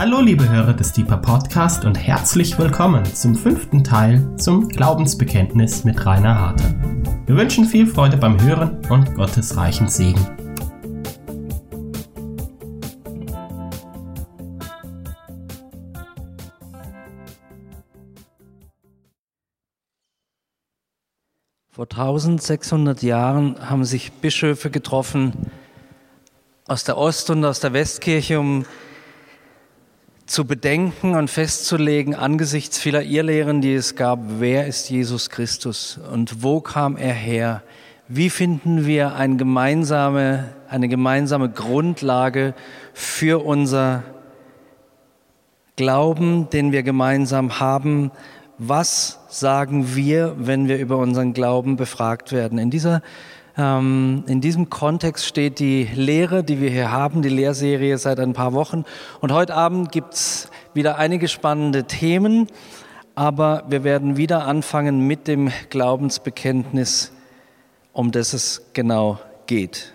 Hallo liebe Hörer des Deeper Podcast und herzlich willkommen zum fünften Teil zum Glaubensbekenntnis mit Rainer Harter. Wir wünschen viel Freude beim Hören und Gottes reichen Segen. Vor 1600 Jahren haben sich Bischöfe getroffen aus der Ost- und aus der Westkirche, um zu bedenken und festzulegen angesichts vieler Irrlehren, die es gab, wer ist Jesus Christus und wo kam er her? Wie finden wir eine gemeinsame, eine gemeinsame Grundlage für unser Glauben, den wir gemeinsam haben? Was sagen wir, wenn wir über unseren Glauben befragt werden? In dieser in diesem Kontext steht die Lehre, die wir hier haben, die Lehrserie seit ein paar Wochen. Und heute Abend gibt es wieder einige spannende Themen, aber wir werden wieder anfangen mit dem Glaubensbekenntnis, um das es genau geht.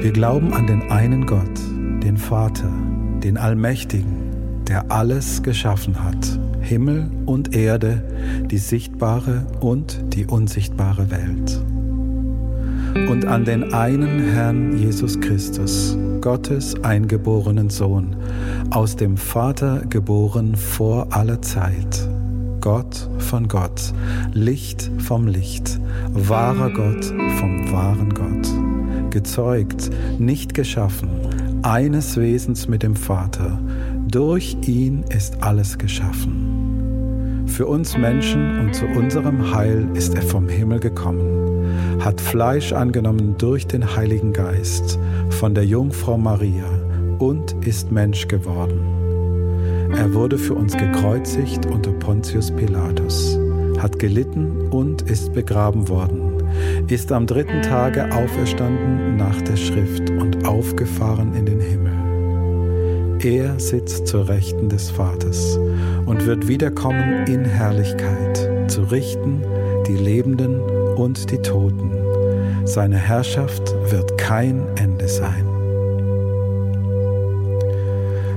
Wir glauben an den einen Gott, den Vater den Allmächtigen, der alles geschaffen hat, Himmel und Erde, die sichtbare und die unsichtbare Welt. Und an den einen Herrn Jesus Christus, Gottes eingeborenen Sohn, aus dem Vater geboren vor aller Zeit, Gott von Gott, Licht vom Licht, wahrer Gott vom wahren Gott, gezeugt, nicht geschaffen, eines Wesens mit dem Vater. Durch ihn ist alles geschaffen. Für uns Menschen und zu unserem Heil ist er vom Himmel gekommen, hat Fleisch angenommen durch den Heiligen Geist von der Jungfrau Maria und ist Mensch geworden. Er wurde für uns gekreuzigt unter Pontius Pilatus, hat gelitten und ist begraben worden ist am dritten Tage auferstanden nach der Schrift und aufgefahren in den Himmel. Er sitzt zur Rechten des Vaters und wird wiederkommen in Herrlichkeit, zu richten die Lebenden und die Toten. Seine Herrschaft wird kein Ende sein.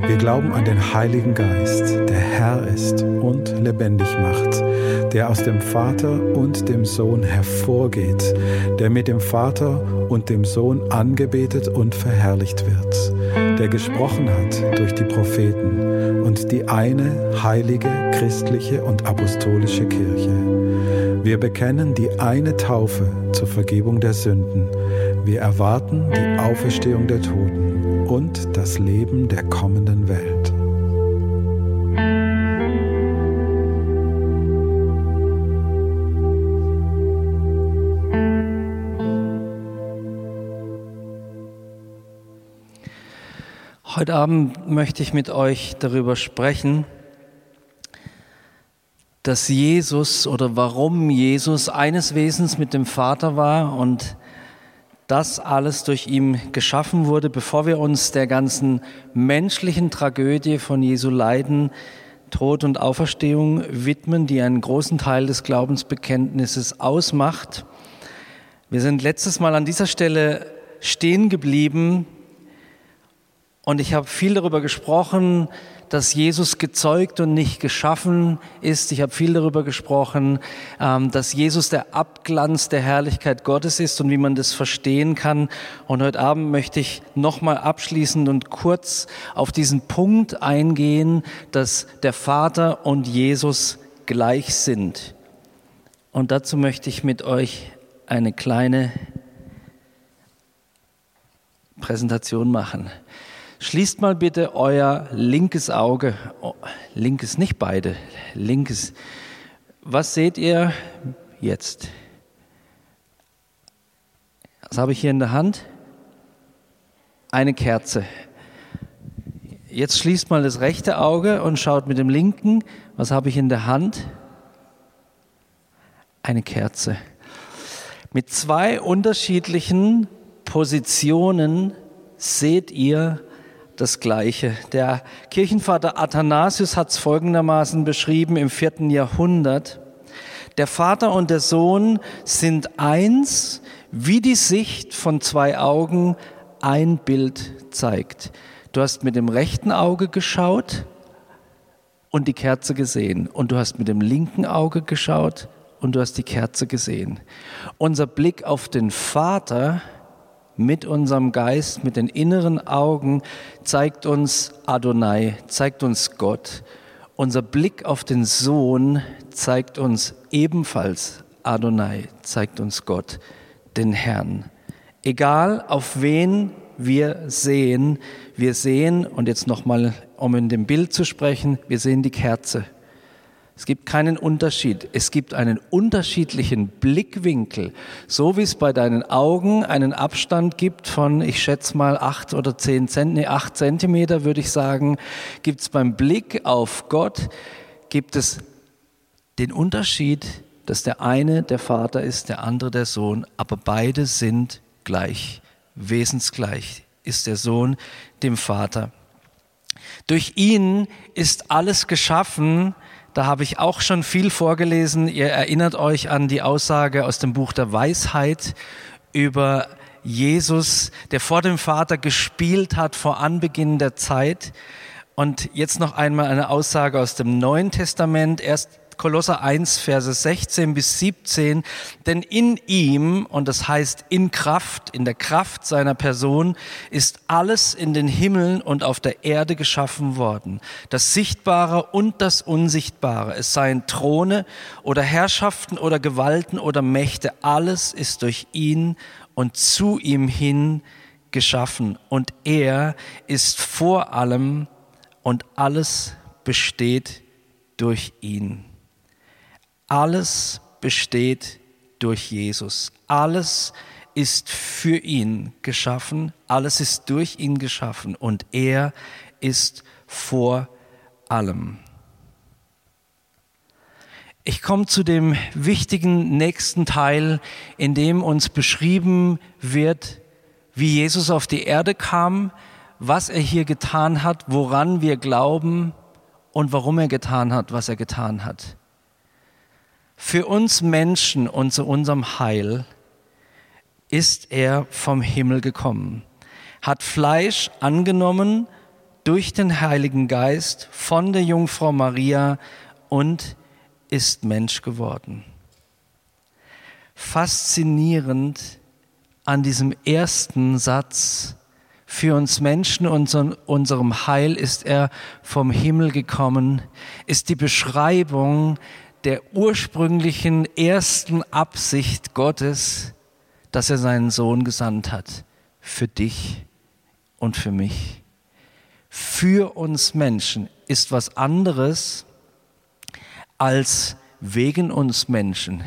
Wir glauben an den Heiligen Geist, der Herr ist und lebendig macht der aus dem Vater und dem Sohn hervorgeht, der mit dem Vater und dem Sohn angebetet und verherrlicht wird, der gesprochen hat durch die Propheten und die eine heilige, christliche und apostolische Kirche. Wir bekennen die eine Taufe zur Vergebung der Sünden. Wir erwarten die Auferstehung der Toten und das Leben der kommenden Welt. Heute Abend möchte ich mit euch darüber sprechen, dass Jesus oder warum Jesus eines Wesens mit dem Vater war und das alles durch ihn geschaffen wurde, bevor wir uns der ganzen menschlichen Tragödie von Jesu Leiden, Tod und Auferstehung widmen, die einen großen Teil des Glaubensbekenntnisses ausmacht. Wir sind letztes Mal an dieser Stelle stehen geblieben, und ich habe viel darüber gesprochen, dass Jesus gezeugt und nicht geschaffen ist. Ich habe viel darüber gesprochen, ähm, dass Jesus der Abglanz der Herrlichkeit Gottes ist und wie man das verstehen kann. Und heute Abend möchte ich nochmal abschließend und kurz auf diesen Punkt eingehen, dass der Vater und Jesus gleich sind. Und dazu möchte ich mit euch eine kleine Präsentation machen. Schließt mal bitte euer linkes Auge, oh, linkes nicht beide, linkes. Was seht ihr jetzt? Was habe ich hier in der Hand? Eine Kerze. Jetzt schließt mal das rechte Auge und schaut mit dem linken. Was habe ich in der Hand? Eine Kerze. Mit zwei unterschiedlichen Positionen seht ihr das Gleiche. Der Kirchenvater Athanasius hat es folgendermaßen beschrieben im vierten Jahrhundert. Der Vater und der Sohn sind eins, wie die Sicht von zwei Augen ein Bild zeigt. Du hast mit dem rechten Auge geschaut und die Kerze gesehen. Und du hast mit dem linken Auge geschaut und du hast die Kerze gesehen. Unser Blick auf den Vater mit unserem Geist, mit den inneren Augen zeigt uns Adonai, zeigt uns Gott. Unser Blick auf den Sohn zeigt uns ebenfalls Adonai, zeigt uns Gott, den Herrn. Egal auf wen wir sehen, wir sehen, und jetzt nochmal, um in dem Bild zu sprechen, wir sehen die Kerze. Es gibt keinen Unterschied. Es gibt einen unterschiedlichen Blickwinkel. So wie es bei deinen Augen einen Abstand gibt von, ich schätze mal, acht oder zehn Zent, nee, acht Zentimeter, würde ich sagen, gibt es beim Blick auf Gott, gibt es den Unterschied, dass der eine der Vater ist, der andere der Sohn, aber beide sind gleich, wesensgleich ist der Sohn dem Vater. Durch ihn ist alles geschaffen, da habe ich auch schon viel vorgelesen. Ihr erinnert euch an die Aussage aus dem Buch der Weisheit über Jesus, der vor dem Vater gespielt hat vor Anbeginn der Zeit. Und jetzt noch einmal eine Aussage aus dem Neuen Testament, erst Kolosser 1, Verse 16 bis 17, denn in ihm, und das heißt in Kraft, in der Kraft seiner Person, ist alles in den Himmeln und auf der Erde geschaffen worden, das Sichtbare und das Unsichtbare, es seien Throne oder Herrschaften oder Gewalten oder Mächte, alles ist durch ihn und zu ihm hin geschaffen. Und er ist vor allem und alles besteht durch ihn. Alles besteht durch Jesus. Alles ist für ihn geschaffen, alles ist durch ihn geschaffen und er ist vor allem. Ich komme zu dem wichtigen nächsten Teil, in dem uns beschrieben wird, wie Jesus auf die Erde kam, was er hier getan hat, woran wir glauben und warum er getan hat, was er getan hat. Für uns Menschen und zu unserem Heil ist er vom Himmel gekommen, hat Fleisch angenommen durch den Heiligen Geist von der Jungfrau Maria und ist Mensch geworden. Faszinierend an diesem ersten Satz, für uns Menschen und unserem Heil ist er vom Himmel gekommen, ist die Beschreibung der ursprünglichen ersten Absicht Gottes, dass er seinen Sohn gesandt hat. Für dich und für mich. Für uns Menschen ist was anderes als wegen uns Menschen.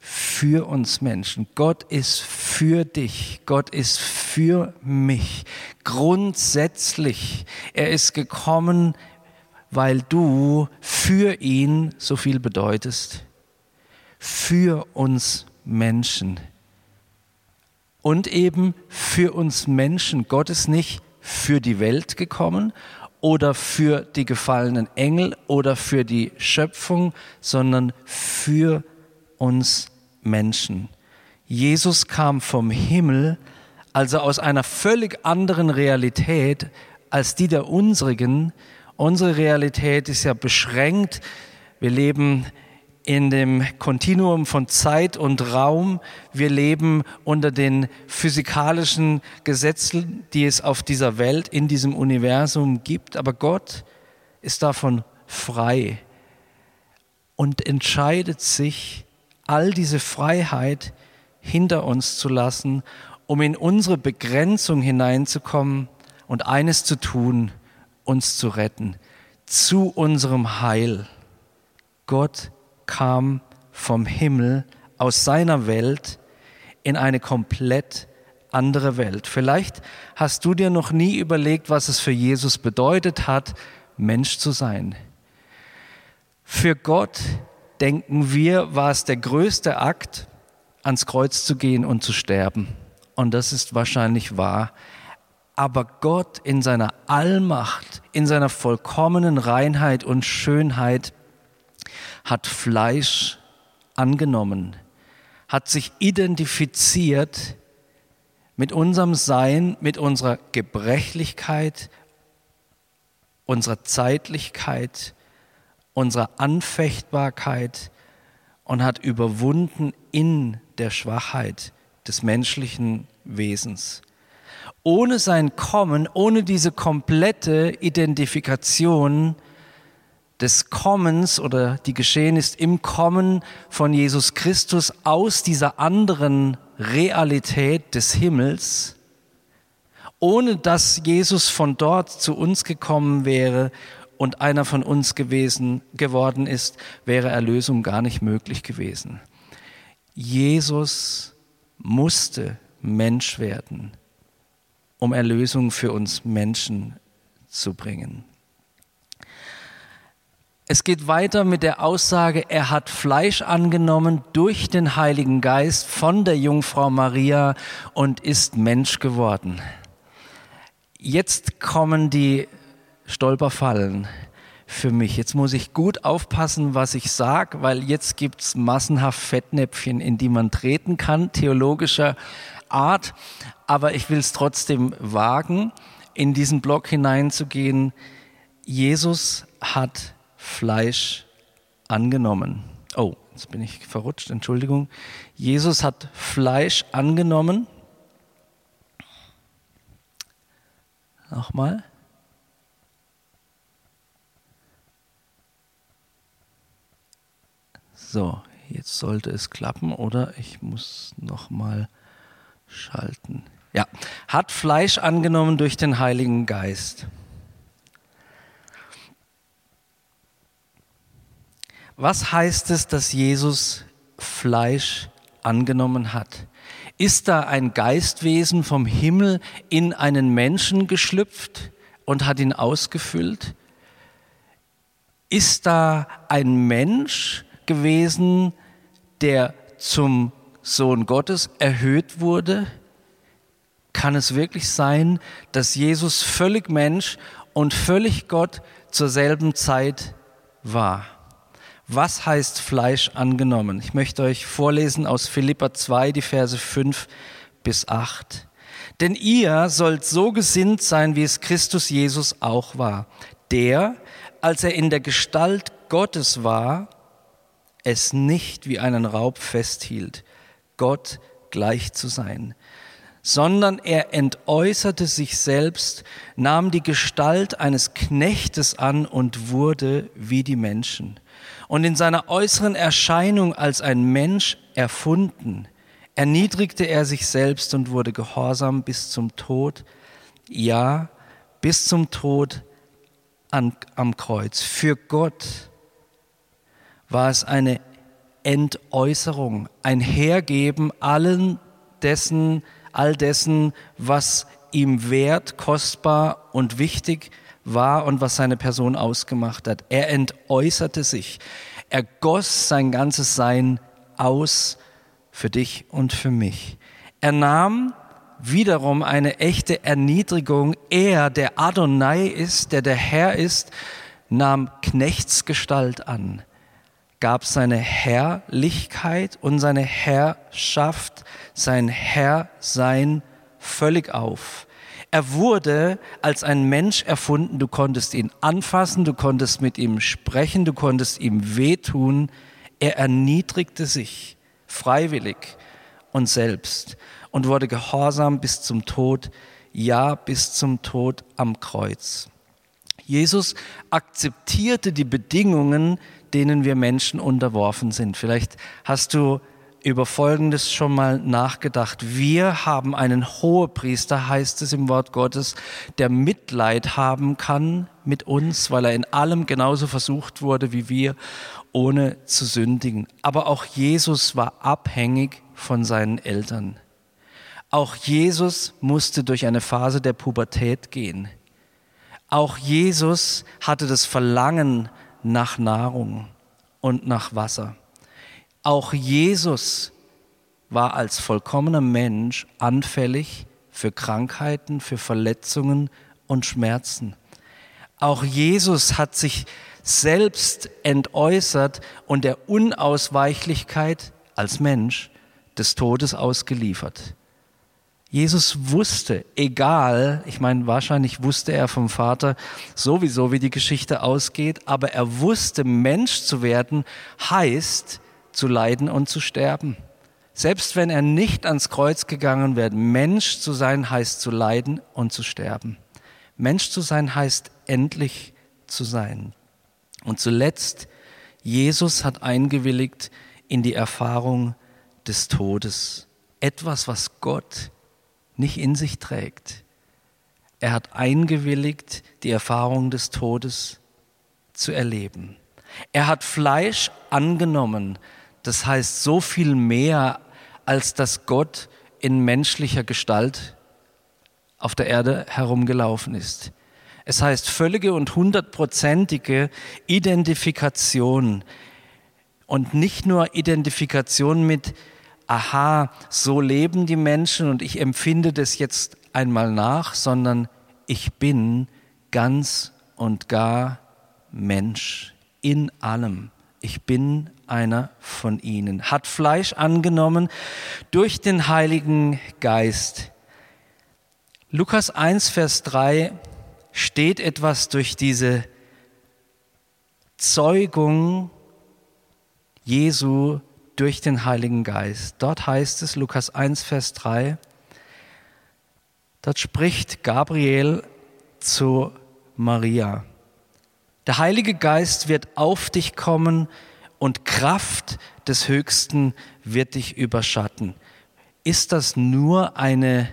Für uns Menschen. Gott ist für dich. Gott ist für mich. Grundsätzlich. Er ist gekommen, weil du für ihn so viel bedeutest, für uns Menschen. Und eben für uns Menschen. Gott ist nicht für die Welt gekommen oder für die gefallenen Engel oder für die Schöpfung, sondern für uns Menschen. Jesus kam vom Himmel, also aus einer völlig anderen Realität als die der unsrigen, Unsere Realität ist ja beschränkt. Wir leben in dem Kontinuum von Zeit und Raum. Wir leben unter den physikalischen Gesetzen, die es auf dieser Welt, in diesem Universum gibt. Aber Gott ist davon frei und entscheidet sich, all diese Freiheit hinter uns zu lassen, um in unsere Begrenzung hineinzukommen und eines zu tun, uns zu retten, zu unserem Heil. Gott kam vom Himmel aus seiner Welt in eine komplett andere Welt. Vielleicht hast du dir noch nie überlegt, was es für Jesus bedeutet hat, Mensch zu sein. Für Gott, denken wir, war es der größte Akt, ans Kreuz zu gehen und zu sterben. Und das ist wahrscheinlich wahr. Aber Gott in seiner Allmacht, in seiner vollkommenen Reinheit und Schönheit hat Fleisch angenommen, hat sich identifiziert mit unserem Sein, mit unserer Gebrechlichkeit, unserer Zeitlichkeit, unserer Anfechtbarkeit und hat überwunden in der Schwachheit des menschlichen Wesens. Ohne sein Kommen, ohne diese komplette Identifikation des Kommens oder die geschehen ist im Kommen von Jesus Christus aus dieser anderen Realität des Himmels, ohne dass Jesus von dort zu uns gekommen wäre und einer von uns gewesen geworden ist, wäre Erlösung gar nicht möglich gewesen. Jesus musste Mensch werden, um Erlösung für uns Menschen zu bringen. Es geht weiter mit der Aussage, er hat Fleisch angenommen durch den Heiligen Geist von der Jungfrau Maria und ist Mensch geworden. Jetzt kommen die Stolperfallen für mich. Jetzt muss ich gut aufpassen, was ich sage, weil jetzt gibt es massenhaft Fettnäpfchen, in die man treten kann, theologischer Art. Aber ich will es trotzdem wagen, in diesen Block hineinzugehen. Jesus hat Fleisch angenommen. Oh, jetzt bin ich verrutscht, Entschuldigung. Jesus hat Fleisch angenommen. Nochmal. So, jetzt sollte es klappen oder ich muss nochmal schalten. Ja, hat Fleisch angenommen durch den Heiligen Geist. Was heißt es, dass Jesus Fleisch angenommen hat? Ist da ein Geistwesen vom Himmel in einen Menschen geschlüpft und hat ihn ausgefüllt? Ist da ein Mensch gewesen, der zum Sohn Gottes erhöht wurde? Kann es wirklich sein, dass Jesus völlig Mensch und völlig Gott zur selben Zeit war? Was heißt Fleisch angenommen? Ich möchte euch vorlesen aus Philippa 2, die Verse 5 bis 8. Denn ihr sollt so gesinnt sein, wie es Christus Jesus auch war, der, als er in der Gestalt Gottes war, es nicht wie einen Raub festhielt, Gott gleich zu sein, sondern er entäußerte sich selbst, nahm die Gestalt eines Knechtes an und wurde wie die Menschen und in seiner äußeren Erscheinung als ein Mensch erfunden, erniedrigte er sich selbst und wurde gehorsam bis zum Tod, ja, bis zum Tod an, am Kreuz. Für Gott war es eine Entäußerung, ein Hergeben allen dessen, all dessen, was ihm wert, kostbar und wichtig war und was seine Person ausgemacht hat. Er entäußerte sich. Er goss sein ganzes Sein aus für dich und für mich. Er nahm wiederum eine echte Erniedrigung. Er, der Adonai ist, der der Herr ist, nahm Knechtsgestalt an, gab seine Herrlichkeit und seine Herrschaft, sein Herrsein völlig auf. Er wurde als ein Mensch erfunden. Du konntest ihn anfassen, du konntest mit ihm sprechen, du konntest ihm wehtun. Er erniedrigte sich freiwillig und selbst und wurde gehorsam bis zum Tod, ja bis zum Tod am Kreuz. Jesus akzeptierte die Bedingungen, denen wir Menschen unterworfen sind. Vielleicht hast du über Folgendes schon mal nachgedacht. Wir haben einen Hohepriester, heißt es im Wort Gottes, der Mitleid haben kann mit uns, weil er in allem genauso versucht wurde wie wir, ohne zu sündigen. Aber auch Jesus war abhängig von seinen Eltern. Auch Jesus musste durch eine Phase der Pubertät gehen. Auch Jesus hatte das Verlangen nach Nahrung und nach Wasser. Auch Jesus war als vollkommener Mensch anfällig für Krankheiten, für Verletzungen und Schmerzen. Auch Jesus hat sich selbst entäußert und der Unausweichlichkeit als Mensch des Todes ausgeliefert. Jesus wusste, egal, ich meine, wahrscheinlich wusste er vom Vater sowieso, wie die Geschichte ausgeht, aber er wusste, Mensch zu werden heißt zu leiden und zu sterben. Selbst wenn er nicht ans Kreuz gegangen wäre, Mensch zu sein heißt zu leiden und zu sterben. Mensch zu sein heißt endlich zu sein. Und zuletzt, Jesus hat eingewilligt in die Erfahrung des Todes. Etwas, was Gott nicht in sich trägt. Er hat eingewilligt, die Erfahrung des Todes zu erleben. Er hat Fleisch angenommen, das heißt so viel mehr, als dass Gott in menschlicher Gestalt auf der Erde herumgelaufen ist. Es heißt völlige und hundertprozentige Identifikation und nicht nur Identifikation mit aha, so leben die Menschen und ich empfinde das jetzt einmal nach, sondern ich bin ganz und gar Mensch in allem. Ich bin einer von ihnen. Hat Fleisch angenommen durch den Heiligen Geist. Lukas 1, Vers 3 steht etwas durch diese Zeugung Jesu durch den Heiligen Geist. Dort heißt es, Lukas 1, Vers 3, dort spricht Gabriel zu Maria. Der Heilige Geist wird auf dich kommen und Kraft des Höchsten wird dich überschatten. Ist das nur eine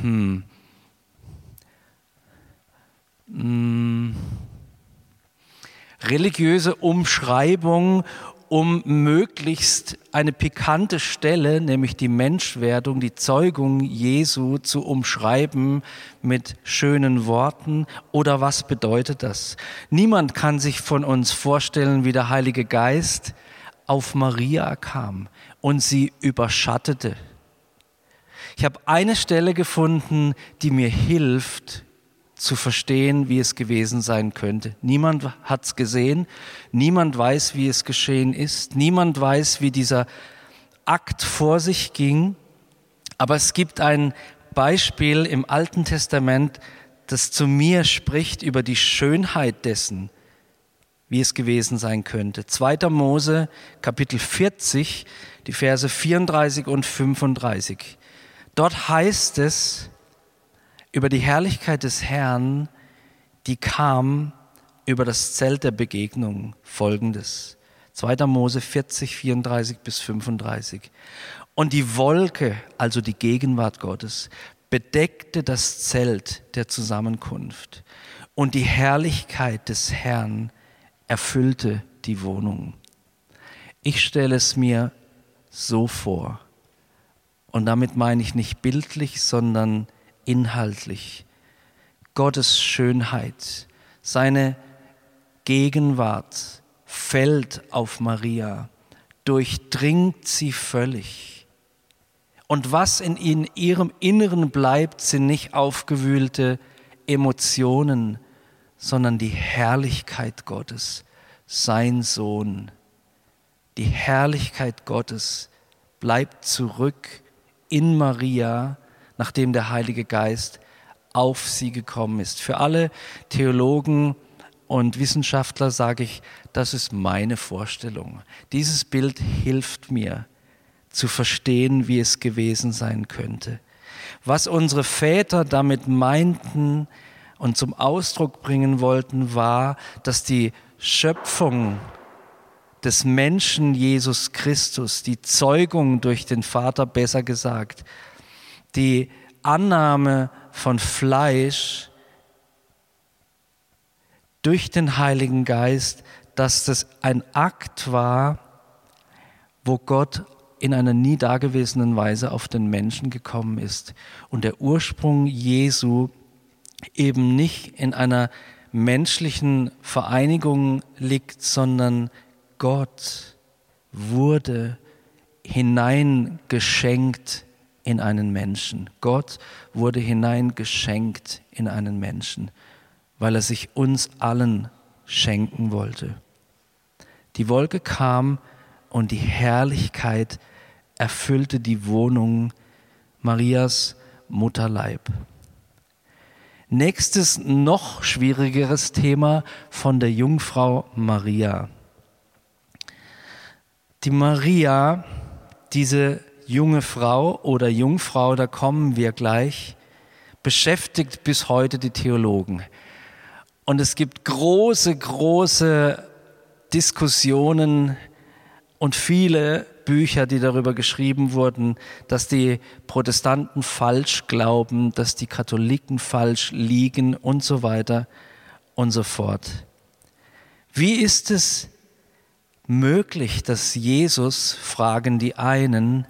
hm, hm, religiöse Umschreibung um möglichst eine pikante Stelle, nämlich die Menschwerdung, die Zeugung Jesu zu umschreiben mit schönen Worten? Oder was bedeutet das? Niemand kann sich von uns vorstellen, wie der Heilige Geist auf Maria kam und sie überschattete. Ich habe eine Stelle gefunden, die mir hilft, zu verstehen, wie es gewesen sein könnte. Niemand hat es gesehen, niemand weiß, wie es geschehen ist, niemand weiß, wie dieser Akt vor sich ging, aber es gibt ein Beispiel im Alten Testament, das zu mir spricht über die Schönheit dessen, wie es gewesen sein könnte. 2. Mose, Kapitel 40, die Verse 34 und 35. Dort heißt es, über die Herrlichkeit des Herrn, die kam über das Zelt der Begegnung folgendes. 2. Mose 40, 34 bis 35. Und die Wolke, also die Gegenwart Gottes, bedeckte das Zelt der Zusammenkunft. Und die Herrlichkeit des Herrn erfüllte die Wohnung. Ich stelle es mir so vor. Und damit meine ich nicht bildlich, sondern inhaltlich. Gottes Schönheit, seine Gegenwart fällt auf Maria, durchdringt sie völlig. Und was in ihrem Inneren bleibt, sind nicht aufgewühlte Emotionen, sondern die Herrlichkeit Gottes, sein Sohn. Die Herrlichkeit Gottes bleibt zurück in Maria nachdem der Heilige Geist auf sie gekommen ist. Für alle Theologen und Wissenschaftler sage ich, das ist meine Vorstellung. Dieses Bild hilft mir zu verstehen, wie es gewesen sein könnte. Was unsere Väter damit meinten und zum Ausdruck bringen wollten, war, dass die Schöpfung des Menschen Jesus Christus, die Zeugung durch den Vater besser gesagt, die Annahme von Fleisch durch den Heiligen Geist, dass das ein Akt war, wo Gott in einer nie dagewesenen Weise auf den Menschen gekommen ist. Und der Ursprung Jesu eben nicht in einer menschlichen Vereinigung liegt, sondern Gott wurde hineingeschenkt in einen Menschen. Gott wurde hineingeschenkt in einen Menschen. weil er sich uns allen schenken wollte. Die Wolke kam und die Herrlichkeit erfüllte die Wohnung Marias Mutterleib. Nächstes noch schwierigeres Thema von der Jungfrau Maria. Die Maria, diese junge Frau oder Jungfrau, da kommen wir gleich, beschäftigt bis heute die Theologen. Und es gibt große, große Diskussionen und viele Bücher, die darüber geschrieben wurden, dass die Protestanten falsch glauben, dass die Katholiken falsch liegen und so weiter und so fort. Wie ist es möglich, dass Jesus, fragen die einen,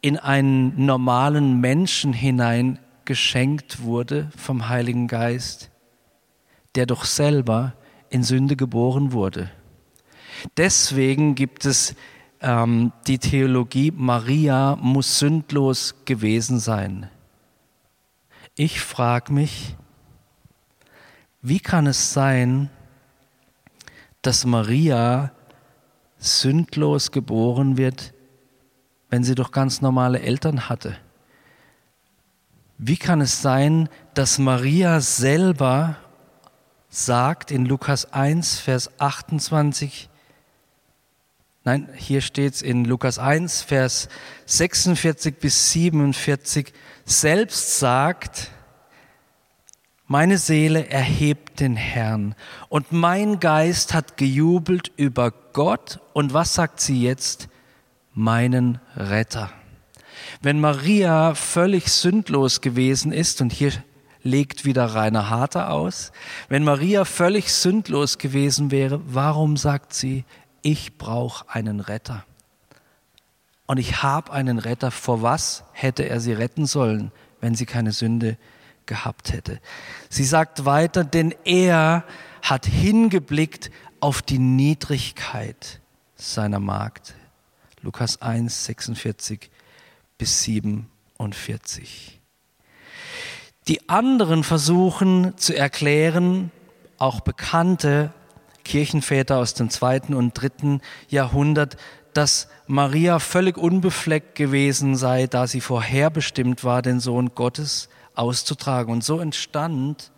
in einen normalen Menschen hinein geschenkt wurde vom Heiligen Geist, der doch selber in Sünde geboren wurde? Deswegen gibt es ähm, die Theologie, Maria muss sündlos gewesen sein. Ich frage mich, wie kann es sein, dass Maria sündlos geboren wird, wenn sie doch ganz normale Eltern hatte? Wie kann es sein, dass Maria selber sagt in Lukas 1, Vers 28, Nein, hier steht es in Lukas 1, Vers 46 bis 47, selbst sagt, meine Seele erhebt den Herrn und mein Geist hat gejubelt über Gott. Und was sagt sie jetzt? Meinen Retter. Wenn Maria völlig sündlos gewesen ist, und hier legt wieder Rainer Harter aus, wenn Maria völlig sündlos gewesen wäre, warum sagt sie, ich brauche einen Retter. Und ich habe einen Retter. Vor was hätte er sie retten sollen, wenn sie keine Sünde gehabt hätte? Sie sagt weiter, denn er hat hingeblickt auf die Niedrigkeit seiner Magd. Lukas 1, 46 bis 47. Die anderen versuchen zu erklären, auch bekannte Kirchenväter aus dem zweiten und dritten Jahrhundert, dass Maria völlig unbefleckt gewesen sei, da sie vorherbestimmt war, den Sohn Gottes auszutragen. Und so entstand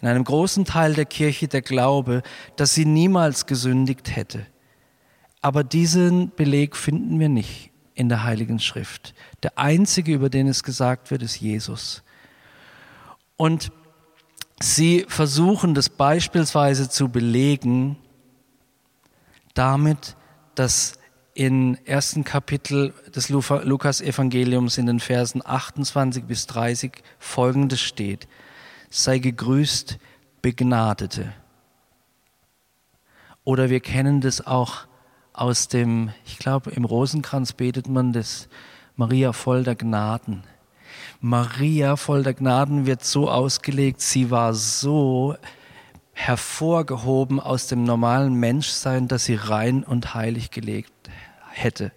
in einem großen Teil der Kirche der Glaube, dass sie niemals gesündigt hätte. Aber diesen Beleg finden wir nicht in der Heiligen Schrift. Der einzige, über den es gesagt wird, ist Jesus. Und Sie versuchen das beispielsweise zu belegen damit, dass in ersten Kapitel des Lukas-Evangeliums in den Versen 28 bis 30 folgendes steht. Sei gegrüßt, Begnadete. Oder wir kennen das auch aus dem, ich glaube, im Rosenkranz betet man das Maria voll der Gnaden. Maria voll der Gnaden wird so ausgelegt, sie war so hervorgehoben aus dem normalen Menschsein, dass sie rein und heilig gelebt hätte.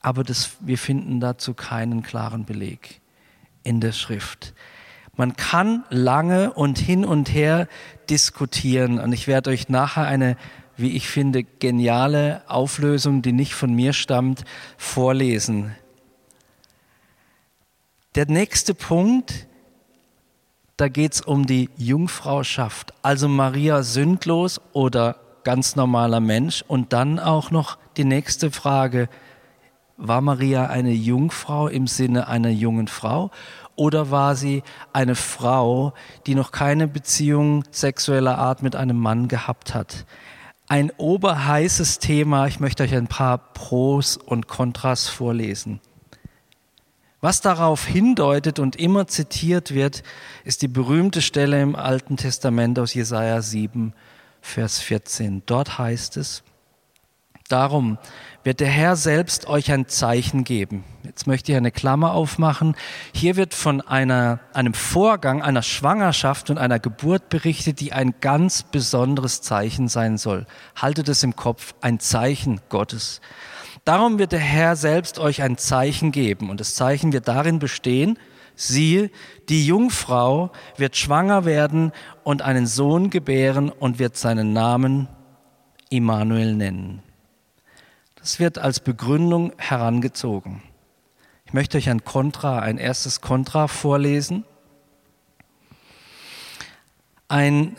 Aber das, wir finden dazu keinen klaren Beleg in der Schrift. Man kann lange und hin und her diskutieren und ich werde euch nachher eine, wie ich finde, geniale Auflösung, die nicht von mir stammt, vorlesen. Der nächste Punkt, da geht es um die Jungfrauschaft, also Maria sündlos oder ganz normaler Mensch. Und dann auch noch die nächste Frage, war Maria eine Jungfrau im Sinne einer jungen Frau oder war sie eine Frau, die noch keine Beziehung sexueller Art mit einem Mann gehabt hat? Ein oberheißes Thema, ich möchte euch ein paar Pros und Kontras vorlesen. Was darauf hindeutet und immer zitiert wird, ist die berühmte Stelle im Alten Testament aus Jesaja 7, Vers 14. Dort heißt es, Darum wird der Herr selbst euch ein Zeichen geben. Jetzt möchte ich eine Klammer aufmachen. Hier wird von einer, einem Vorgang, einer Schwangerschaft und einer Geburt berichtet, die ein ganz besonderes Zeichen sein soll. Haltet es im Kopf, ein Zeichen Gottes. Darum wird der Herr selbst euch ein Zeichen geben. Und das Zeichen wird darin bestehen, Siehe, die Jungfrau wird schwanger werden und einen Sohn gebären und wird seinen Namen Immanuel nennen. Das wird als Begründung herangezogen. Ich möchte euch ein Kontra, ein erstes Kontra vorlesen. Ein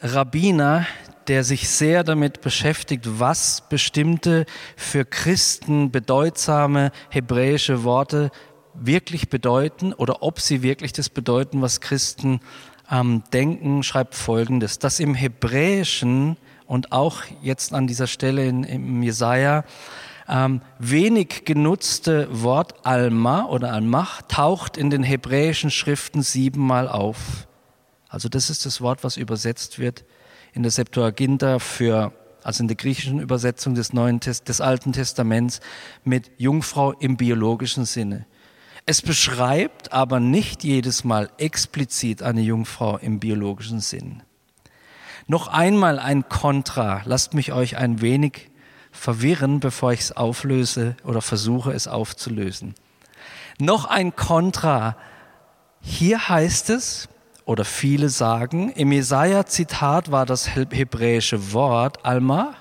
Rabbiner, der sich sehr damit beschäftigt, was bestimmte für Christen bedeutsame hebräische Worte wirklich bedeuten oder ob sie wirklich das bedeuten, was Christen ähm, denken, schreibt Folgendes, dass im Hebräischen und auch jetzt an dieser Stelle in, im Jesaja ähm, wenig genutzte Wort Alma oder Almach taucht in den hebräischen Schriften siebenmal auf. Also das ist das Wort, was übersetzt wird in der Septuaginta für also in der griechischen Übersetzung des Neuen des Alten Testaments mit Jungfrau im biologischen Sinne. Es beschreibt aber nicht jedes Mal explizit eine Jungfrau im biologischen Sinn. Noch einmal ein Kontra. Lasst mich euch ein wenig verwirren, bevor ich es auflöse oder versuche es aufzulösen. Noch ein Kontra. Hier heißt es, oder viele sagen, im Jesaja-Zitat war das hebräische Wort Alma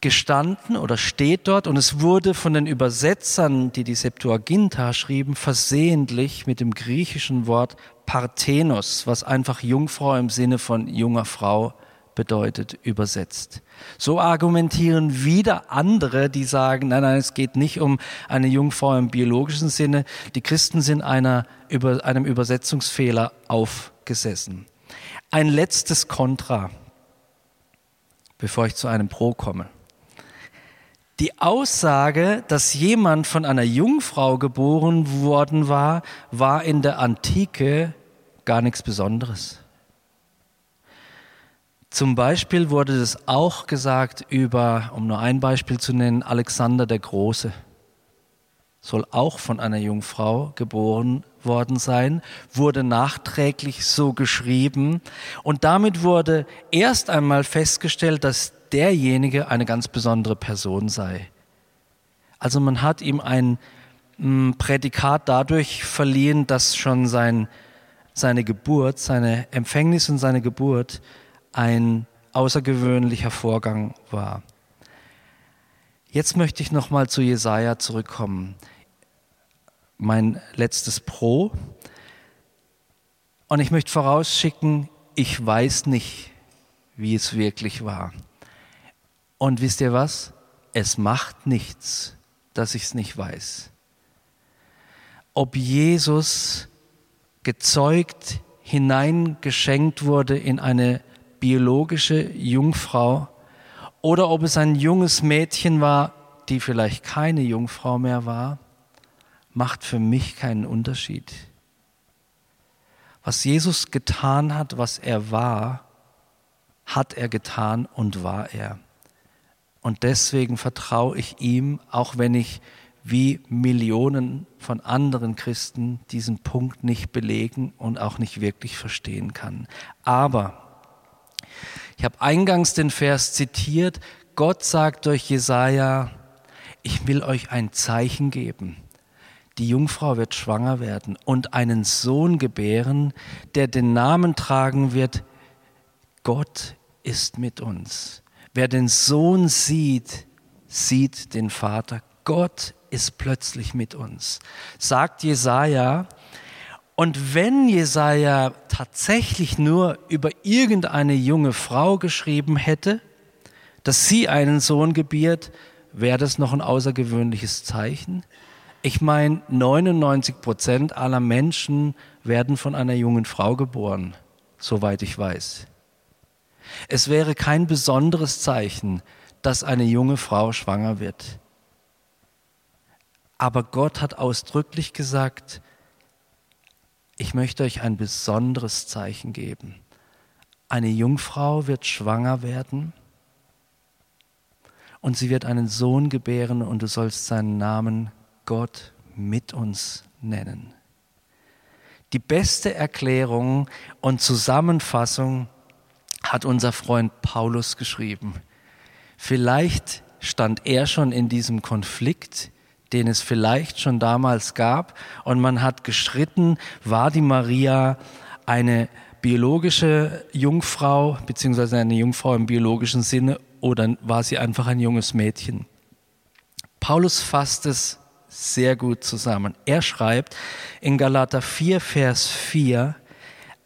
gestanden oder steht dort und es wurde von den Übersetzern, die die Septuaginta schrieben, versehentlich mit dem griechischen Wort Parthenos, was einfach Jungfrau im Sinne von junger Frau bedeutet, übersetzt. So argumentieren wieder andere, die sagen, nein, nein, es geht nicht um eine Jungfrau im biologischen Sinne. Die Christen sind einer, über, einem Übersetzungsfehler aufgesessen. Ein letztes Kontra, bevor ich zu einem Pro komme. Die Aussage, dass jemand von einer Jungfrau geboren worden war, war in der Antike gar nichts Besonderes. Zum Beispiel wurde das auch gesagt über, um nur ein Beispiel zu nennen, Alexander der Große. Soll auch von einer Jungfrau geboren worden sein, wurde nachträglich so geschrieben und damit wurde erst einmal festgestellt, dass derjenige eine ganz besondere Person sei. Also man hat ihm ein mm, Prädikat dadurch verliehen, dass schon sein, seine Geburt, seine Empfängnis und seine Geburt ein außergewöhnlicher Vorgang war. Jetzt möchte ich noch mal zu Jesaja zurückkommen. Mein letztes Pro. Und ich möchte vorausschicken, ich weiß nicht, wie es wirklich war. Und wisst ihr was? Es macht nichts, dass ich es nicht weiß. Ob Jesus gezeugt, hineingeschenkt wurde in eine biologische Jungfrau oder ob es ein junges Mädchen war, die vielleicht keine Jungfrau mehr war, macht für mich keinen Unterschied. Was Jesus getan hat, was er war, hat er getan und war er. Und deswegen vertraue ich ihm, auch wenn ich wie Millionen von anderen Christen diesen Punkt nicht belegen und auch nicht wirklich verstehen kann. Aber ich habe eingangs den Vers zitiert, Gott sagt durch Jesaja, ich will euch ein Zeichen geben. Die Jungfrau wird schwanger werden und einen Sohn gebären, der den Namen tragen wird, Gott ist mit uns. Wer den Sohn sieht, sieht den Vater. Gott ist plötzlich mit uns. Sagt Jesaja, und wenn Jesaja tatsächlich nur über irgendeine junge Frau geschrieben hätte, dass sie einen Sohn gebiert, wäre das noch ein außergewöhnliches Zeichen. Ich meine, 99 Prozent aller Menschen werden von einer jungen Frau geboren, soweit ich weiß. Es wäre kein besonderes Zeichen, dass eine junge Frau schwanger wird. Aber Gott hat ausdrücklich gesagt, ich möchte euch ein besonderes Zeichen geben. Eine Jungfrau wird schwanger werden und sie wird einen Sohn gebären und du sollst seinen Namen Gott mit uns nennen. Die beste Erklärung und Zusammenfassung hat unser Freund Paulus geschrieben. Vielleicht stand er schon in diesem Konflikt, den es vielleicht schon damals gab. Und man hat gestritten, war die Maria eine biologische Jungfrau, beziehungsweise eine Jungfrau im biologischen Sinne, oder war sie einfach ein junges Mädchen? Paulus fasst es sehr gut zusammen. Er schreibt in Galater 4, Vers 4,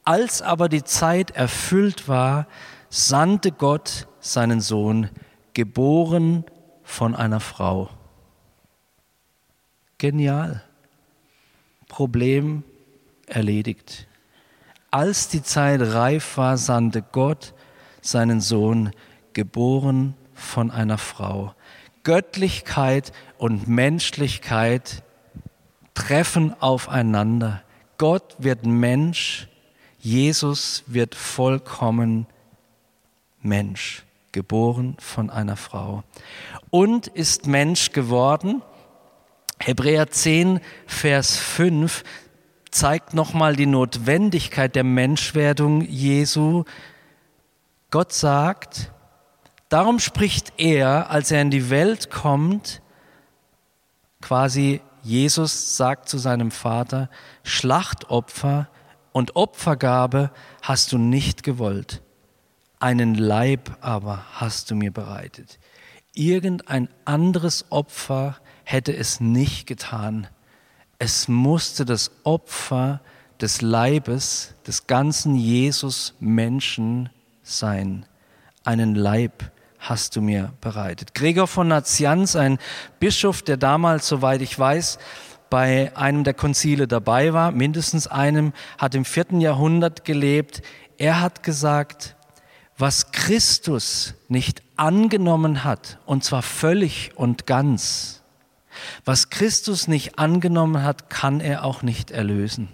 als aber die Zeit erfüllt war, sandte Gott seinen Sohn, geboren von einer Frau. Genial. Problem erledigt. Als die Zeit reif war, sandte Gott seinen Sohn, geboren von einer Frau. Göttlichkeit und Menschlichkeit treffen aufeinander. Gott wird Mensch, Jesus wird vollkommen Mensch, geboren von einer Frau. Und ist Mensch geworden. Hebräer 10, Vers 5 zeigt nochmal die Notwendigkeit der Menschwerdung Jesu. Gott sagt, darum spricht er, als er in die Welt kommt, quasi Jesus sagt zu seinem Vater, Schlachtopfer und Opfergabe hast du nicht gewollt, einen Leib aber hast du mir bereitet. Irgendein anderes Opfer hätte es nicht getan. Es musste das Opfer des Leibes, des ganzen Jesus Menschen sein. Einen Leib hast du mir bereitet. Gregor von Nazianz, ein Bischof, der damals, soweit ich weiß, bei einem der Konzile dabei war, mindestens einem, hat im vierten Jahrhundert gelebt. Er hat gesagt, was Christus nicht angenommen hat, und zwar völlig und ganz, was Christus nicht angenommen hat, kann er auch nicht erlösen.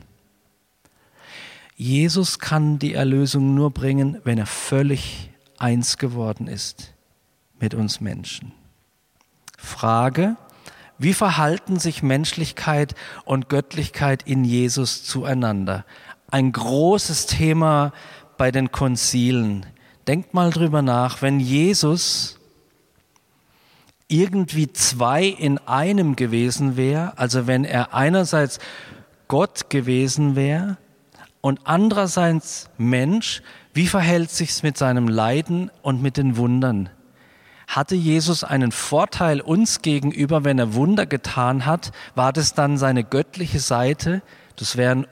Jesus kann die Erlösung nur bringen, wenn er völlig eins geworden ist mit uns Menschen. Frage, wie verhalten sich Menschlichkeit und Göttlichkeit in Jesus zueinander? Ein großes Thema bei den Konzilen. Denkt mal drüber nach, wenn Jesus irgendwie zwei in einem gewesen wäre, also wenn er einerseits Gott gewesen wäre und andererseits Mensch, wie verhält sich's mit seinem Leiden und mit den Wundern? Hatte Jesus einen Vorteil uns gegenüber, wenn er Wunder getan hat? War das dann seine göttliche Seite? Das wäre ein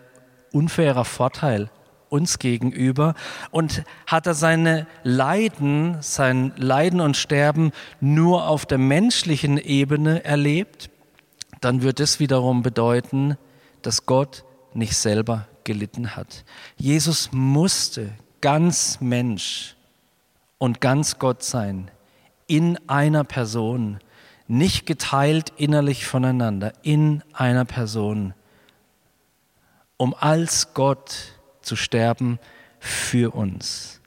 unfairer Vorteil uns gegenüber. Und hat er seine Leiden, sein Leiden und Sterben nur auf der menschlichen Ebene erlebt? Dann wird es wiederum bedeuten, dass Gott nicht selber gelitten hat. Jesus musste ganz Mensch und ganz Gott sein in einer Person, nicht geteilt innerlich voneinander, in einer Person, um als Gott zu sterben für uns.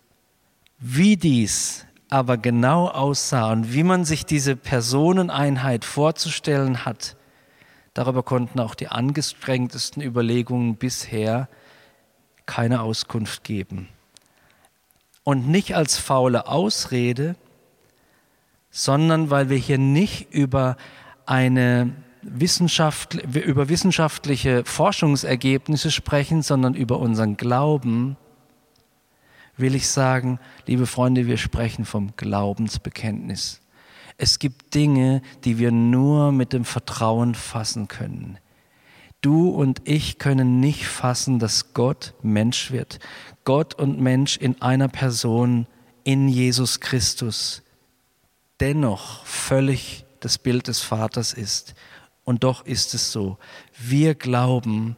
Wie dies aber genau aussah und wie man sich diese Personeneinheit vorzustellen hat, darüber konnten auch die angestrengtesten Überlegungen bisher keine Auskunft geben. Und nicht als faule Ausrede, sondern weil wir hier nicht über eine Wissenschaft, über wissenschaftliche Forschungsergebnisse sprechen, sondern über unseren Glauben, will ich sagen, liebe Freunde, wir sprechen vom Glaubensbekenntnis. Es gibt Dinge, die wir nur mit dem Vertrauen fassen können. Du und ich können nicht fassen, dass Gott Mensch wird. Gott und Mensch in einer Person, in Jesus Christus dennoch völlig das Bild des Vaters ist. Und doch ist es so. Wir glauben,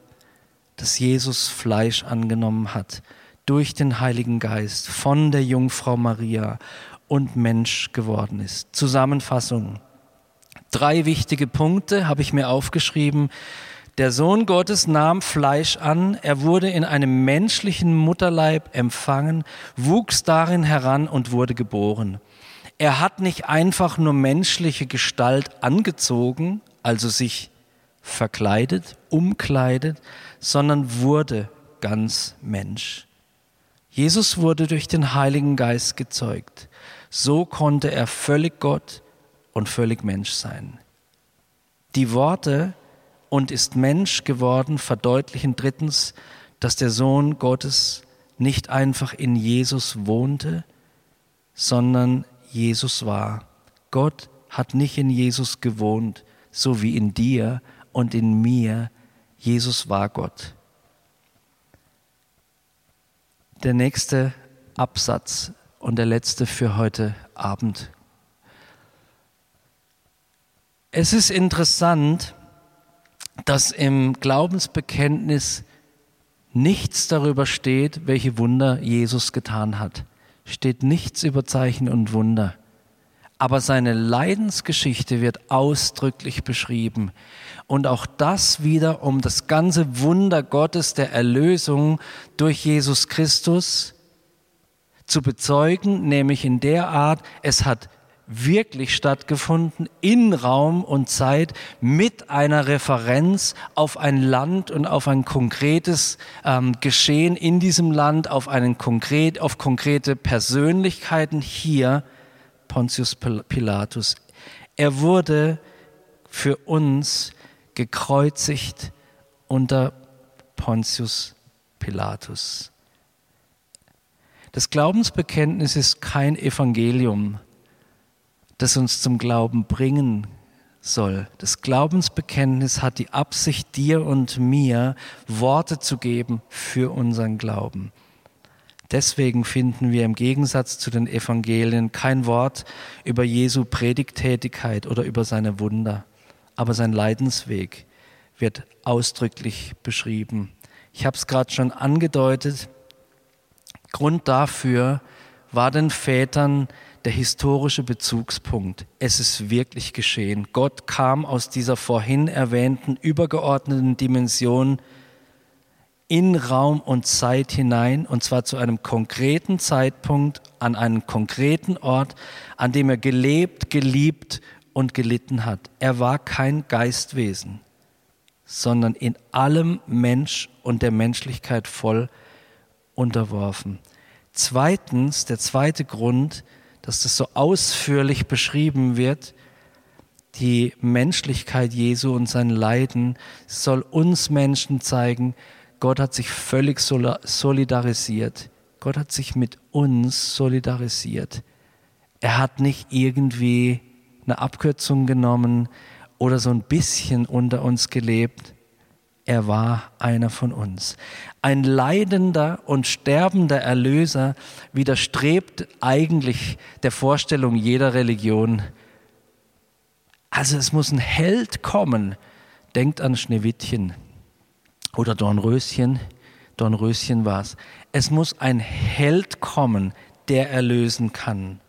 dass Jesus Fleisch angenommen hat durch den Heiligen Geist von der Jungfrau Maria und Mensch geworden ist. Zusammenfassung. Drei wichtige Punkte habe ich mir aufgeschrieben. Der Sohn Gottes nahm Fleisch an, er wurde in einem menschlichen Mutterleib empfangen, wuchs darin heran und wurde geboren. Er hat nicht einfach nur menschliche Gestalt angezogen, also sich verkleidet, umkleidet, sondern wurde ganz Mensch. Jesus wurde durch den Heiligen Geist gezeugt. So konnte er völlig Gott und völlig Mensch sein. Die Worte und ist Mensch geworden verdeutlichen drittens, dass der Sohn Gottes nicht einfach in Jesus wohnte, sondern Jesus war. Gott hat nicht in Jesus gewohnt, so wie in dir und in mir. Jesus war Gott. Der nächste Absatz und der letzte für heute Abend. Es ist interessant, dass im Glaubensbekenntnis nichts darüber steht, welche Wunder Jesus getan hat. Steht nichts über Zeichen und Wunder. Aber seine Leidensgeschichte wird ausdrücklich beschrieben. Und auch das wieder um das ganze Wunder Gottes der Erlösung durch Jesus Christus zu bezeugen, nämlich in der Art, es hat wirklich stattgefunden in Raum und Zeit mit einer Referenz auf ein Land und auf ein konkretes ähm, Geschehen in diesem Land, auf einen konkret, auf konkrete Persönlichkeiten hier, Pontius Pilatus. Er wurde für uns gekreuzigt unter Pontius Pilatus. Das Glaubensbekenntnis ist kein Evangelium das uns zum Glauben bringen soll. Das Glaubensbekenntnis hat die Absicht, dir und mir Worte zu geben für unseren Glauben. Deswegen finden wir im Gegensatz zu den Evangelien kein Wort über Jesu Predigtätigkeit oder über seine Wunder, aber sein Leidensweg wird ausdrücklich beschrieben. Ich habe es gerade schon angedeutet. Grund dafür war den Vätern der historische Bezugspunkt. Es ist wirklich geschehen. Gott kam aus dieser vorhin erwähnten übergeordneten Dimension in Raum und Zeit hinein, und zwar zu einem konkreten Zeitpunkt, an einen konkreten Ort, an dem er gelebt, geliebt und gelitten hat. Er war kein Geistwesen, sondern in allem Mensch und der Menschlichkeit voll unterworfen. Zweitens, der zweite Grund, dass das so ausführlich beschrieben wird, die Menschlichkeit Jesu und sein Leiden soll uns Menschen zeigen, Gott hat sich völlig solidarisiert. Gott hat sich mit uns solidarisiert. Er hat nicht irgendwie eine Abkürzung genommen oder so ein bisschen unter uns gelebt, er war einer von uns. Ein leidender und sterbender Erlöser widerstrebt eigentlich der Vorstellung jeder Religion. Also es muss ein Held kommen. Denkt an Schneewittchen oder Dornröschen. Dornröschen war es. Es muss ein Held kommen, der erlösen kann.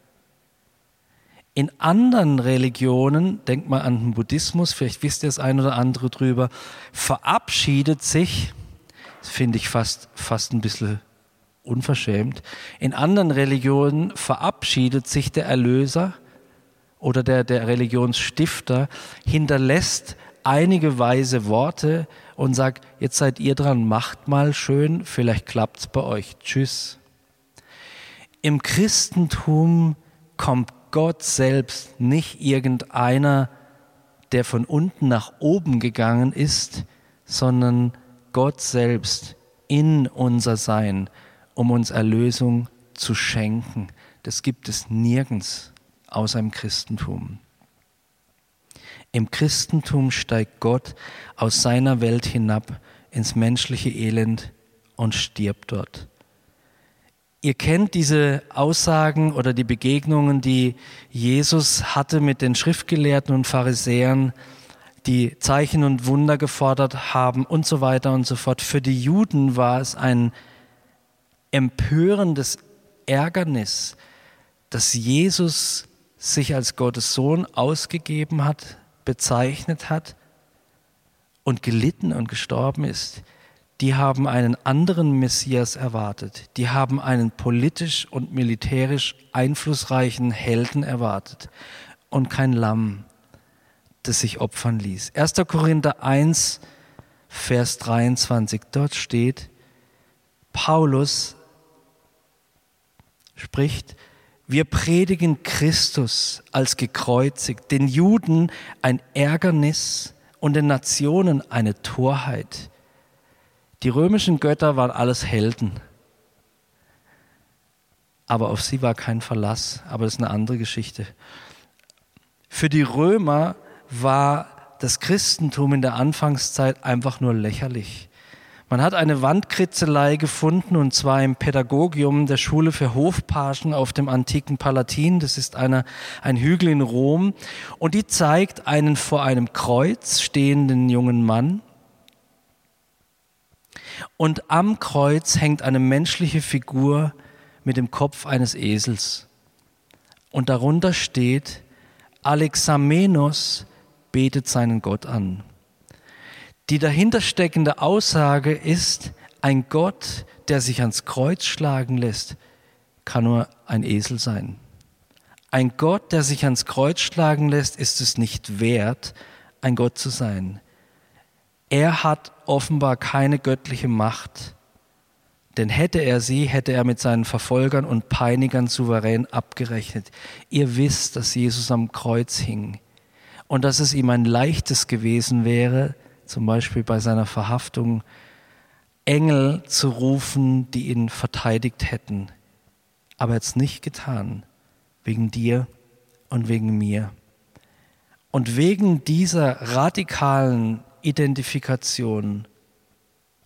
In anderen Religionen, denkt mal an den Buddhismus, vielleicht wisst ihr das ein oder andere drüber, verabschiedet sich, finde ich fast, fast ein bisschen unverschämt, in anderen Religionen verabschiedet sich der Erlöser oder der, der Religionsstifter, hinterlässt einige weise Worte und sagt, jetzt seid ihr dran, macht mal schön, vielleicht klappt es bei euch. Tschüss. Im Christentum kommt Gott selbst, nicht irgendeiner, der von unten nach oben gegangen ist, sondern Gott selbst in unser Sein, um uns Erlösung zu schenken. Das gibt es nirgends außer im Christentum. Im Christentum steigt Gott aus seiner Welt hinab ins menschliche Elend und stirbt dort. Ihr kennt diese Aussagen oder die Begegnungen, die Jesus hatte mit den Schriftgelehrten und Pharisäern, die Zeichen und Wunder gefordert haben und so weiter und so fort. Für die Juden war es ein empörendes Ärgernis, dass Jesus sich als Gottes Sohn ausgegeben hat, bezeichnet hat und gelitten und gestorben ist die haben einen anderen Messias erwartet. Die haben einen politisch und militärisch einflussreichen Helden erwartet und kein Lamm, das sich opfern ließ. 1. Korinther 1, Vers 23, dort steht, Paulus spricht, Wir predigen Christus als gekreuzigt, den Juden ein Ärgernis und den Nationen eine Torheit. Die römischen Götter waren alles Helden. Aber auf sie war kein Verlass. Aber das ist eine andere Geschichte. Für die Römer war das Christentum in der Anfangszeit einfach nur lächerlich. Man hat eine Wandkritzelei gefunden und zwar im Pädagogium der Schule für Hofpagen auf dem antiken Palatin. Das ist eine, ein Hügel in Rom und die zeigt einen vor einem Kreuz stehenden jungen Mann. Und am Kreuz hängt eine menschliche Figur mit dem Kopf eines Esels. Und darunter steht, Alexamenos betet seinen Gott an. Die dahintersteckende Aussage ist, ein Gott, der sich ans Kreuz schlagen lässt, kann nur ein Esel sein. Ein Gott, der sich ans Kreuz schlagen lässt, ist es nicht wert, ein Gott zu sein. Er hat offenbar keine göttliche Macht, denn hätte er sie, hätte er mit seinen Verfolgern und Peinigern souverän abgerechnet. Ihr wisst, dass Jesus am Kreuz hing und dass es ihm ein leichtes gewesen wäre, zum Beispiel bei seiner Verhaftung, Engel zu rufen, die ihn verteidigt hätten. Aber er hat es nicht getan, wegen dir und wegen mir. Und wegen dieser radikalen Identifikation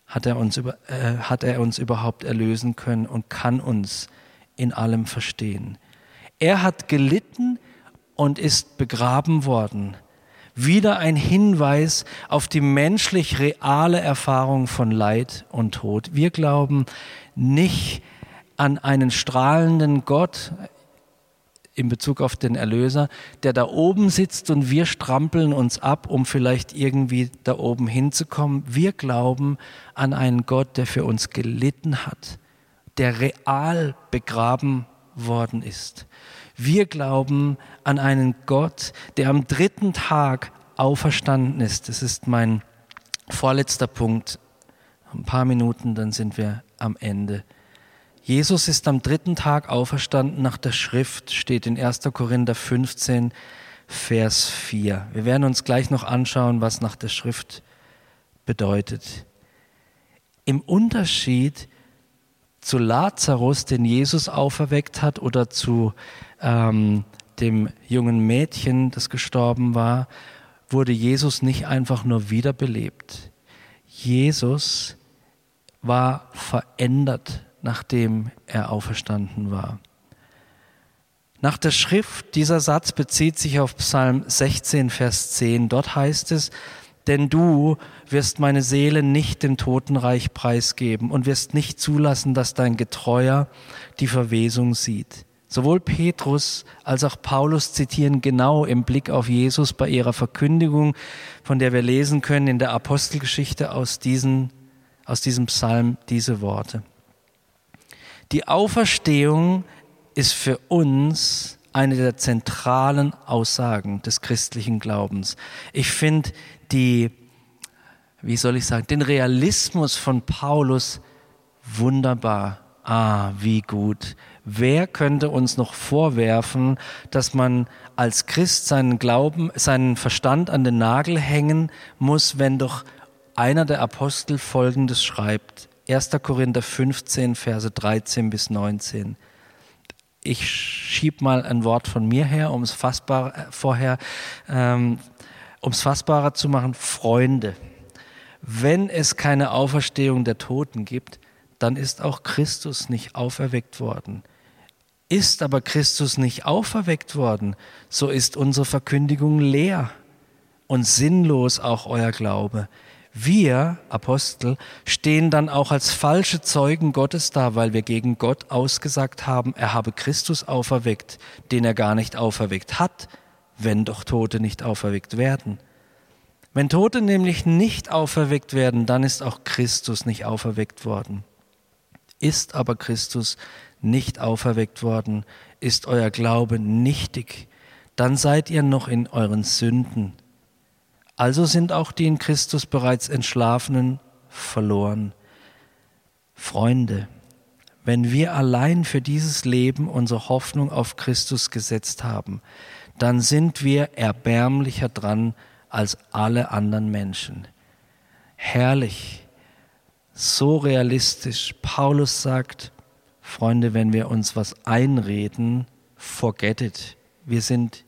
hat er uns, äh, hat er uns überhaupt erlösen können und kann uns in allem verstehen. Er hat gelitten und ist begraben worden. Wieder ein Hinweis auf die menschlich reale Erfahrung von Leid und Tod. Wir glauben nicht an einen strahlenden Gott, in Bezug auf den Erlöser, der da oben sitzt und wir strampeln uns ab, um vielleicht irgendwie da oben hinzukommen. Wir glauben an einen Gott, der für uns gelitten hat, der real begraben worden ist. Wir glauben an einen Gott, der am dritten Tag auferstanden ist. Das ist mein vorletzter Punkt. Ein paar Minuten, dann sind wir am Ende. Jesus ist am dritten Tag auferstanden nach der Schrift, steht in 1. Korinther 15, Vers 4. Wir werden uns gleich noch anschauen, was nach der Schrift bedeutet. Im Unterschied zu Lazarus, den Jesus auferweckt hat, oder zu ähm, dem jungen Mädchen, das gestorben war, wurde Jesus nicht einfach nur wiederbelebt. Jesus war verändert nachdem er auferstanden war. Nach der Schrift, dieser Satz bezieht sich auf Psalm 16, Vers 10. Dort heißt es, denn du wirst meine Seele nicht dem Totenreich preisgeben und wirst nicht zulassen, dass dein Getreuer die Verwesung sieht. Sowohl Petrus als auch Paulus zitieren genau im Blick auf Jesus bei ihrer Verkündigung, von der wir lesen können in der Apostelgeschichte aus, diesen, aus diesem Psalm diese Worte. Die Auferstehung ist für uns eine der zentralen Aussagen des christlichen Glaubens. Ich finde die, wie soll ich sagen, den Realismus von Paulus wunderbar. Ah, wie gut. Wer könnte uns noch vorwerfen, dass man als Christ seinen Glauben, seinen Verstand an den Nagel hängen muss, wenn doch einer der Apostel Folgendes schreibt. 1. Korinther 15, Verse 13 bis 19. Ich schieb mal ein Wort von mir her, um es fassbar, äh, vorher, ähm, um es fassbarer zu machen. Freunde, wenn es keine Auferstehung der Toten gibt, dann ist auch Christus nicht auferweckt worden. Ist aber Christus nicht auferweckt worden, so ist unsere Verkündigung leer und sinnlos auch euer Glaube. Wir, Apostel, stehen dann auch als falsche Zeugen Gottes da, weil wir gegen Gott ausgesagt haben, er habe Christus auferweckt, den er gar nicht auferweckt hat, wenn doch Tote nicht auferweckt werden. Wenn Tote nämlich nicht auferweckt werden, dann ist auch Christus nicht auferweckt worden. Ist aber Christus nicht auferweckt worden, ist euer Glaube nichtig, dann seid ihr noch in euren Sünden also sind auch die in Christus bereits Entschlafenen verloren. Freunde, wenn wir allein für dieses Leben unsere Hoffnung auf Christus gesetzt haben, dann sind wir erbärmlicher dran als alle anderen Menschen. Herrlich, so realistisch. Paulus sagt, Freunde, wenn wir uns was einreden, forget it. Wir sind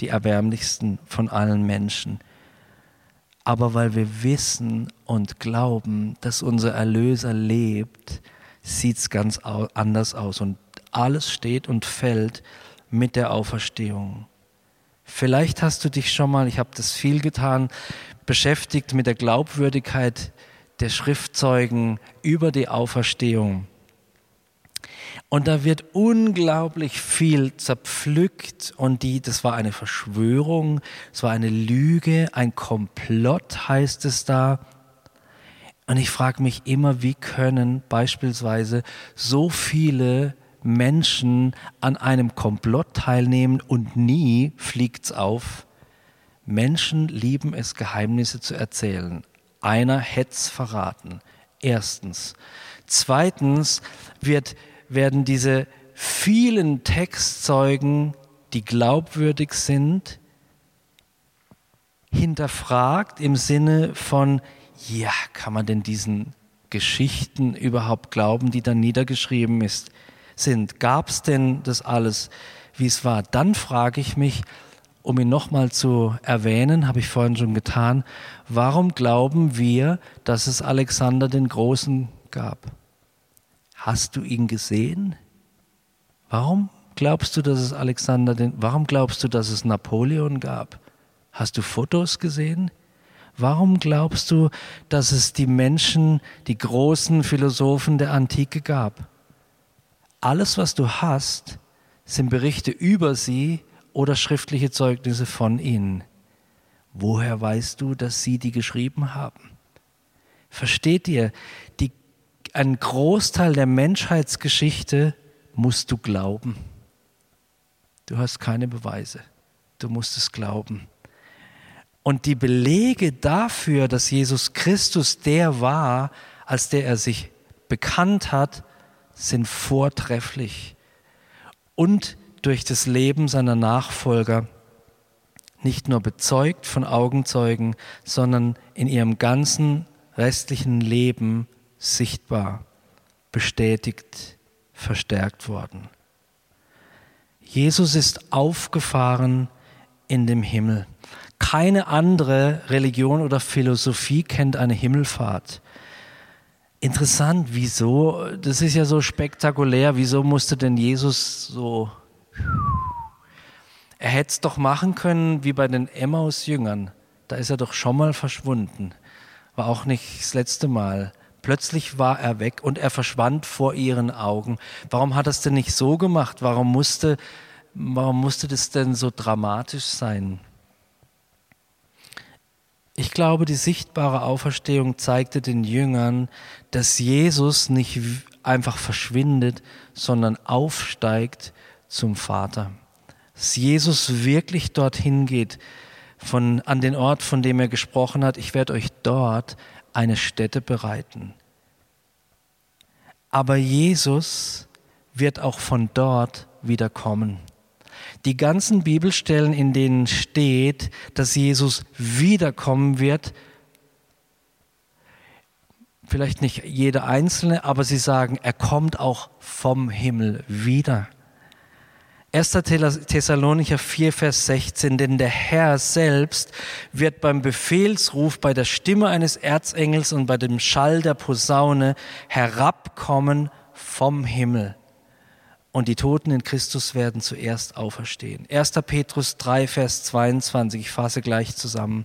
die erbärmlichsten von allen Menschen. Aber weil wir wissen und glauben, dass unser Erlöser lebt, sieht es ganz anders aus. Und alles steht und fällt mit der Auferstehung. Vielleicht hast du dich schon mal, ich habe das viel getan, beschäftigt mit der Glaubwürdigkeit der Schriftzeugen über die Auferstehung. Und da wird unglaublich viel zerpflückt und die, das war eine Verschwörung, es war eine Lüge, ein Komplott heißt es da. Und ich frage mich immer, wie können beispielsweise so viele Menschen an einem Komplott teilnehmen und nie fliegt's auf? Menschen lieben es, Geheimnisse zu erzählen. Einer hätt's verraten. Erstens. Zweitens wird, werden diese vielen Textzeugen, die glaubwürdig sind, hinterfragt im Sinne von, ja, kann man denn diesen Geschichten überhaupt glauben, die dann niedergeschrieben ist, sind? Gab es denn das alles, wie es war? Dann frage ich mich, um ihn nochmal zu erwähnen, habe ich vorhin schon getan, warum glauben wir, dass es Alexander den Großen gab? Hast du ihn gesehen? Warum glaubst du, dass es Alexander den, warum glaubst du, dass es Napoleon gab? Hast du Fotos gesehen? Warum glaubst du, dass es die Menschen, die großen Philosophen der Antike gab? Alles, was du hast, sind Berichte über sie oder schriftliche Zeugnisse von ihnen. Woher weißt du, dass sie die geschrieben haben? Versteht ihr, die, ein Großteil der Menschheitsgeschichte musst du glauben. Du hast keine Beweise. Du musst es glauben. Und die Belege dafür, dass Jesus Christus der war, als der er sich bekannt hat, sind vortrefflich. Und durch das Leben seiner Nachfolger nicht nur bezeugt von Augenzeugen, sondern in ihrem ganzen restlichen Leben sichtbar, bestätigt, verstärkt worden. Jesus ist aufgefahren in dem Himmel. Keine andere Religion oder Philosophie kennt eine Himmelfahrt. Interessant, wieso? Das ist ja so spektakulär. Wieso musste denn Jesus so. Er hätte es doch machen können wie bei den Emmaus-Jüngern. Da ist er doch schon mal verschwunden. War auch nicht das letzte Mal. Plötzlich war er weg und er verschwand vor ihren Augen. Warum hat er es denn nicht so gemacht? Warum musste, warum musste das denn so dramatisch sein? Ich glaube, die sichtbare Auferstehung zeigte den Jüngern, dass Jesus nicht einfach verschwindet, sondern aufsteigt zum Vater. Dass Jesus wirklich dorthin geht, von, an den Ort, von dem er gesprochen hat, ich werde euch dort eine Stätte bereiten. Aber Jesus wird auch von dort wieder kommen. Die ganzen Bibelstellen, in denen steht, dass Jesus wiederkommen wird, vielleicht nicht jede einzelne, aber sie sagen, er kommt auch vom Himmel wieder. 1. Thessalonicher 4, Vers 16, denn der Herr selbst wird beim Befehlsruf, bei der Stimme eines Erzengels und bei dem Schall der Posaune herabkommen vom Himmel und die Toten in Christus werden zuerst auferstehen. 1. Petrus 3, Vers 22, ich fasse gleich zusammen.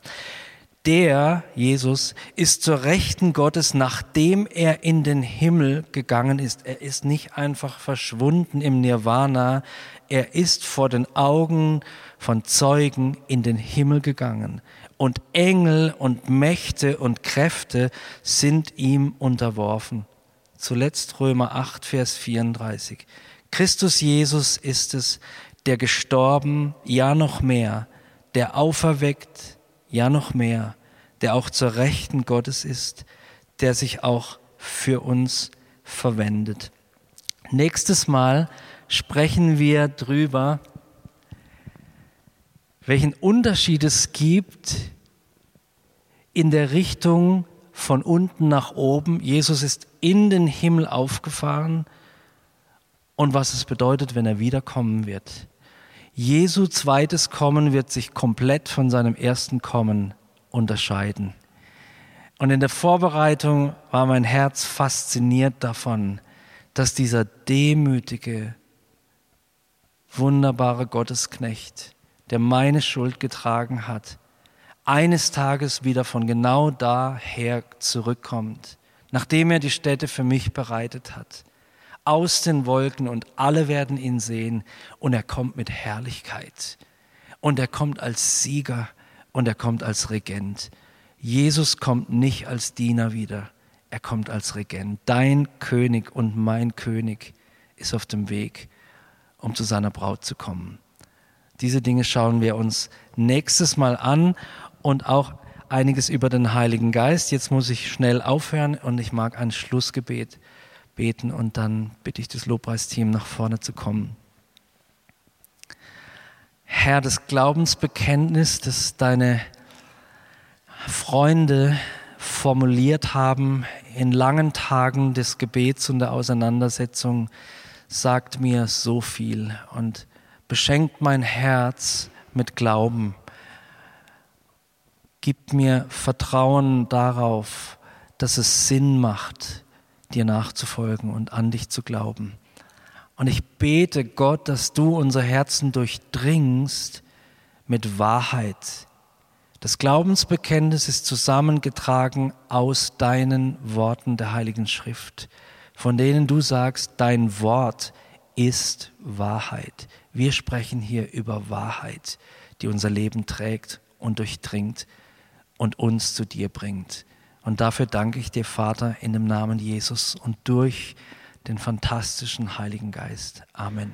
Der, Jesus, ist zur Rechten Gottes, nachdem er in den Himmel gegangen ist. Er ist nicht einfach verschwunden im Nirvana, er ist vor den Augen von Zeugen in den Himmel gegangen. Und Engel und Mächte und Kräfte sind ihm unterworfen. Zuletzt Römer 8, Vers 34. Christus Jesus ist es, der gestorben, ja noch mehr, der auferweckt, ja noch mehr, der auch zur Rechten Gottes ist, der sich auch für uns verwendet. Nächstes Mal sprechen wir drüber, welchen Unterschied es gibt in der Richtung von unten nach oben. Jesus ist in den Himmel aufgefahren und was es bedeutet, wenn er wiederkommen wird. Jesu zweites Kommen wird sich komplett von seinem ersten Kommen unterscheiden. Und in der Vorbereitung war mein Herz fasziniert davon, dass dieser demütige, wunderbare Gottesknecht, der meine Schuld getragen hat, eines Tages wieder von genau daher zurückkommt, nachdem er die Städte für mich bereitet hat, aus den Wolken und alle werden ihn sehen und er kommt mit Herrlichkeit und er kommt als Sieger und er kommt als Regent. Jesus kommt nicht als Diener wieder, er kommt als Regent. Dein König und mein König ist auf dem Weg, um zu seiner Braut zu kommen. Diese Dinge schauen wir uns nächstes Mal an und auch einiges über den Heiligen Geist. Jetzt muss ich schnell aufhören und ich mag ein Schlussgebet beten und dann bitte ich das Lobpreisteam nach vorne zu kommen. Herr, das Glaubensbekenntnis, das deine Freunde formuliert haben in langen Tagen des Gebets und der Auseinandersetzung, sagt mir so viel und beschenkt mein Herz mit Glauben gibt mir Vertrauen darauf, dass es Sinn macht, dir nachzufolgen und an dich zu glauben. Und ich bete Gott, dass du unser Herzen durchdringst mit Wahrheit. Das Glaubensbekenntnis ist zusammengetragen aus deinen Worten der Heiligen Schrift, von denen du sagst, dein Wort ist Wahrheit. Wir sprechen hier über Wahrheit, die unser Leben trägt und durchdringt und uns zu dir bringt. Und dafür danke ich dir, Vater, in dem Namen Jesus und durch den fantastischen Heiligen Geist. Amen.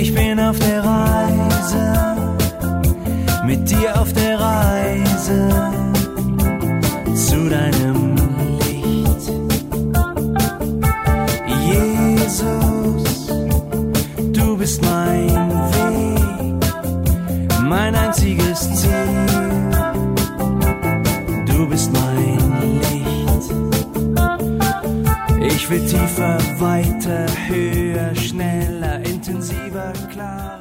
ich bin auf der Reise. Mit dir auf der Reise. Zu deinem Ich will tiefer, weiter, höher, schneller, intensiver, klarer.